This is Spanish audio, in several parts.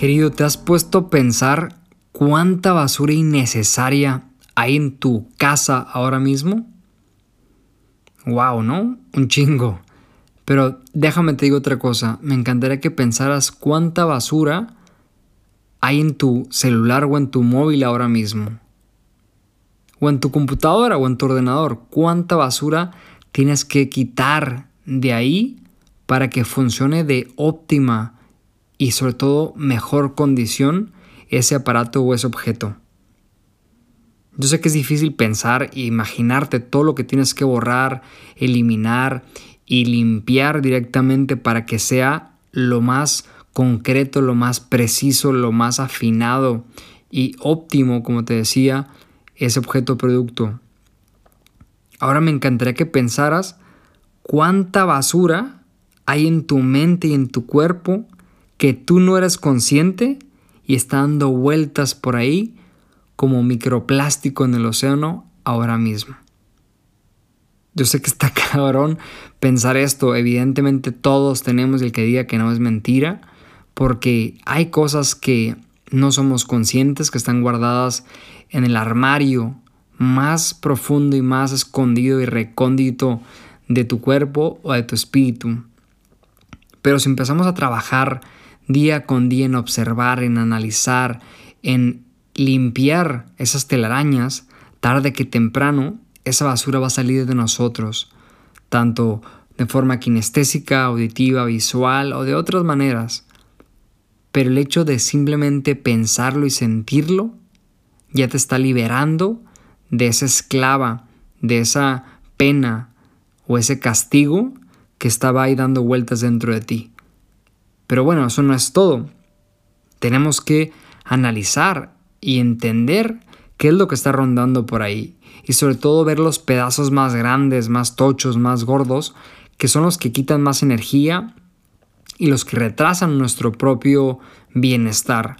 Querido, ¿te has puesto a pensar cuánta basura innecesaria hay en tu casa ahora mismo? Wow, ¿no? Un chingo. Pero déjame te digo otra cosa. Me encantaría que pensaras cuánta basura hay en tu celular o en tu móvil ahora mismo. O en tu computadora o en tu ordenador. ¿Cuánta basura tienes que quitar de ahí para que funcione de óptima y sobre todo mejor condición ese aparato o ese objeto. Yo sé que es difícil pensar e imaginarte todo lo que tienes que borrar, eliminar y limpiar directamente para que sea lo más concreto, lo más preciso, lo más afinado y óptimo, como te decía, ese objeto producto. Ahora me encantaría que pensaras cuánta basura hay en tu mente y en tu cuerpo que tú no eres consciente y está dando vueltas por ahí como microplástico en el océano ahora mismo. Yo sé que está cabrón pensar esto, evidentemente todos tenemos el que diga que no es mentira, porque hay cosas que no somos conscientes, que están guardadas en el armario más profundo y más escondido y recóndito de tu cuerpo o de tu espíritu. Pero si empezamos a trabajar día con día en observar, en analizar, en limpiar esas telarañas, tarde que temprano esa basura va a salir de nosotros, tanto de forma kinestésica, auditiva, visual o de otras maneras. Pero el hecho de simplemente pensarlo y sentirlo ya te está liberando de esa esclava, de esa pena o ese castigo que estaba ahí dando vueltas dentro de ti. Pero bueno, eso no es todo. Tenemos que analizar y entender qué es lo que está rondando por ahí. Y sobre todo ver los pedazos más grandes, más tochos, más gordos, que son los que quitan más energía y los que retrasan nuestro propio bienestar.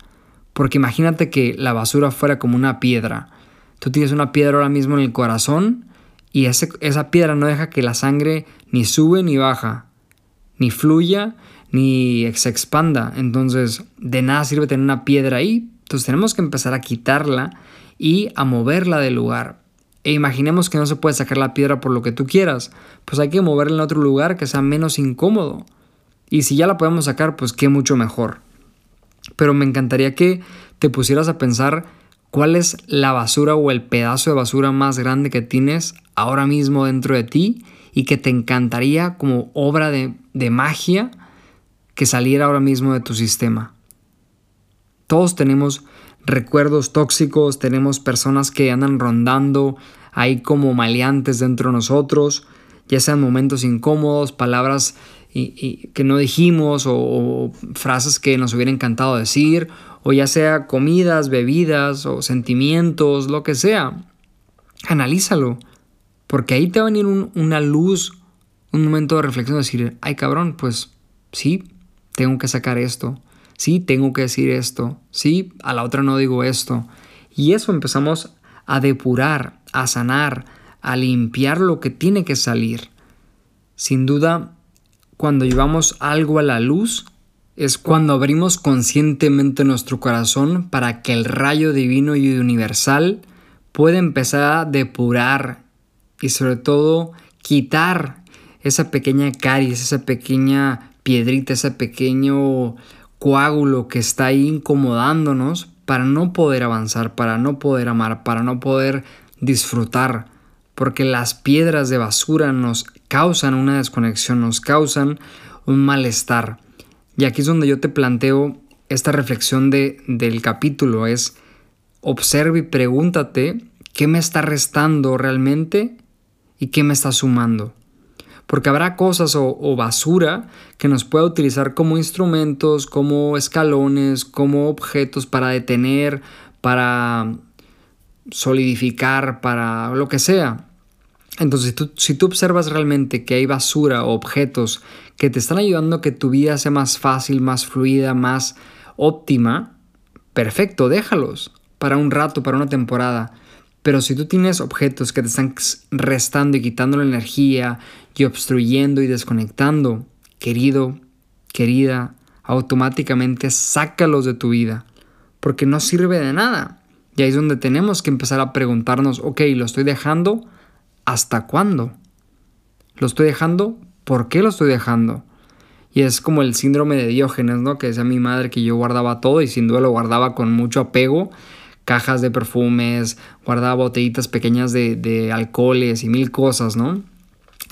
Porque imagínate que la basura fuera como una piedra. Tú tienes una piedra ahora mismo en el corazón y esa piedra no deja que la sangre ni sube ni baja, ni fluya, ni se expanda. Entonces, de nada sirve tener una piedra ahí. Entonces, tenemos que empezar a quitarla y a moverla del lugar. E imaginemos que no se puede sacar la piedra por lo que tú quieras. Pues hay que moverla en otro lugar que sea menos incómodo. Y si ya la podemos sacar, pues qué mucho mejor. Pero me encantaría que te pusieras a pensar cuál es la basura o el pedazo de basura más grande que tienes ahora mismo dentro de ti y que te encantaría como obra de, de magia que saliera ahora mismo de tu sistema. Todos tenemos recuerdos tóxicos, tenemos personas que andan rondando ahí como maleantes dentro de nosotros, ya sean momentos incómodos, palabras que no dijimos o, frases que nos hubiera encantado decir, o ya sea comidas, bebidas o sentimientos, lo que sea. Analízalo, porque ahí te va a venir una luz, un momento de reflexión, de decir, ay cabrón, pues sí, tengo que sacar esto, sí, tengo que decir esto, sí, a la otra no digo esto. Y eso empezamos a depurar, a sanar, a limpiar lo que tiene que salir. Sin duda, cuando llevamos algo a la luz, es cuando abrimos conscientemente nuestro corazón para que el rayo divino y universal pueda empezar a depurar y sobre todo quitar esa pequeña caries, esa pequeña piedrita, ese pequeño coágulo que está ahí incomodándonos para no poder avanzar, para no poder amar, para no poder disfrutar, porque las piedras de basura nos causan una desconexión, nos causan un malestar. Y aquí es donde yo te planteo esta reflexión de, del capítulo, es observa y pregúntate qué me está restando realmente y qué me está sumando porque habrá cosas o, basura que nos pueda utilizar como instrumentos, como escalones, como objetos para detener, para solidificar, para lo que sea. Entonces, si tú, observas realmente que hay basura o objetos que te están ayudando a que tu vida sea más fácil, más fluida, más óptima, perfecto, déjalos para un rato, para una temporada. Pero si tú tienes objetos que te están restando y quitando la energía y obstruyendo y desconectando, querido, querida, automáticamente sácalos de tu vida, porque no sirve de nada. Y ahí es donde tenemos que empezar a preguntarnos, ok, ¿lo estoy dejando? ¿Hasta cuándo? ¿Lo estoy dejando? ¿Por qué lo estoy dejando? Y es como el síndrome de Diógenes, ¿no? Que decía mi madre que yo guardaba todo y sin duda lo guardaba con mucho apego. Cajas de perfumes, guardaba botellitas pequeñas de, de alcoholes y mil cosas, ¿no?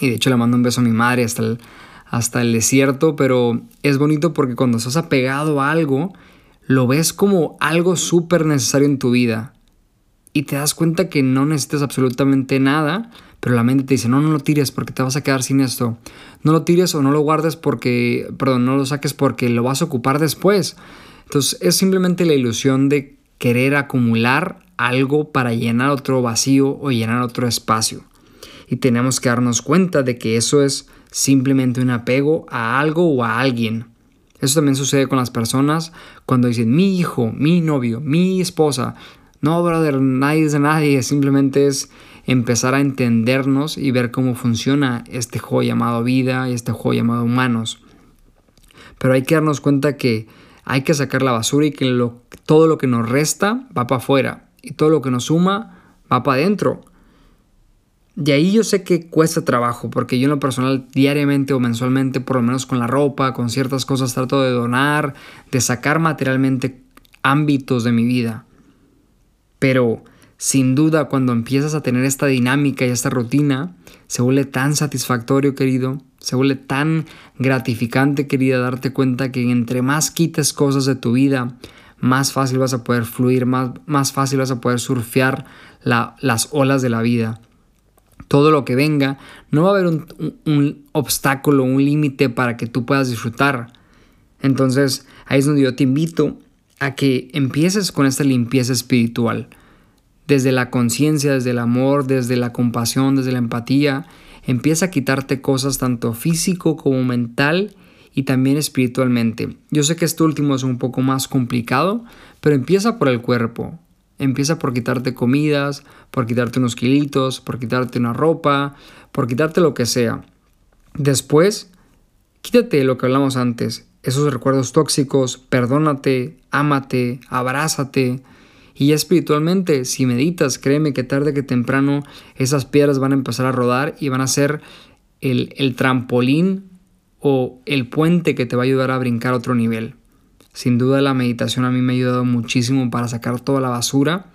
Y de hecho le mando un beso a mi madre hasta el, hasta el desierto, pero es bonito porque cuando estás apegado a algo, lo ves como algo súper necesario en tu vida. Y te das cuenta que no necesitas absolutamente nada, pero la mente te dice, no, no lo tires porque te vas a quedar sin esto. No lo tires o no lo guardes porque, perdón, no lo saques porque lo vas a ocupar después. Entonces es simplemente la ilusión de querer acumular algo para llenar otro vacío o llenar otro espacio. Y tenemos que darnos cuenta de que eso es simplemente un apego a algo o a alguien. Eso también sucede con las personas cuando dicen mi hijo, mi novio, mi esposa. No, brother, nadie es de nadie. Simplemente es empezar a entendernos y ver cómo funciona este juego llamado vida y este juego llamado humanos. Pero hay que darnos cuenta que hay que sacar la basura y que todo lo que nos resta va para afuera y todo lo que nos suma va para adentro. De ahí yo sé que cuesta trabajo, porque yo en lo personal diariamente o mensualmente, por lo menos con la ropa, con ciertas cosas, trato de donar, de sacar materialmente ámbitos de mi vida. Pero sin duda cuando empiezas a tener esta dinámica y esta rutina, se vuelve tan satisfactorio, querido, se vuelve tan gratificante, querida, darte cuenta que entre más quites cosas de tu vida, más fácil vas a poder fluir, más, más fácil vas a poder surfear las olas de la vida todo lo que venga, no va a haber un, obstáculo, un límite para que tú puedas disfrutar. Entonces, ahí es donde yo te invito a que empieces con esta limpieza espiritual. Desde la conciencia, desde el amor, desde la compasión, desde la empatía, empieza a quitarte cosas tanto físico como mental y también espiritualmente. Yo sé que esto último es un poco más complicado, pero empieza por el cuerpo. Empieza por quitarte comidas, por quitarte unos kilitos, por quitarte una ropa, por quitarte lo que sea. Después, quítate lo que hablamos antes, esos recuerdos tóxicos, perdónate, ámate, abrázate. Y espiritualmente, si meditas, créeme que tarde que temprano esas piedras van a empezar a rodar y van a ser el, el trampolín o el puente que te va a ayudar a brincar a otro nivel. Sin duda la meditación a mí me ha ayudado muchísimo para sacar toda la basura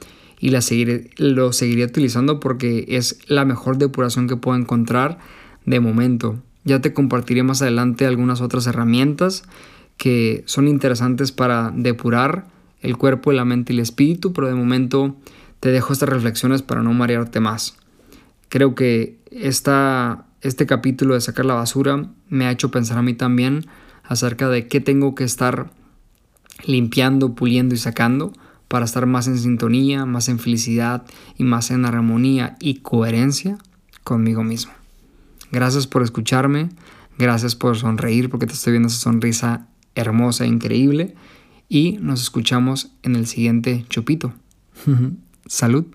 y la seguiré, lo seguiré utilizando porque es la mejor depuración que puedo encontrar de momento. Ya te compartiré más adelante algunas otras herramientas que son interesantes para depurar el cuerpo, la mente y el espíritu, pero de momento te dejo estas reflexiones para no marearte más. Creo que esta, este capítulo de sacar la basura me ha hecho pensar a mí también acerca de qué tengo que estar limpiando, puliendo y sacando para estar más en sintonía, más en felicidad y más en armonía y coherencia conmigo mismo. Gracias por escucharme, gracias por sonreír porque te estoy viendo esa sonrisa hermosa e increíble y nos escuchamos en el siguiente chupito. Salud,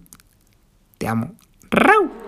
te amo. ¡Rau!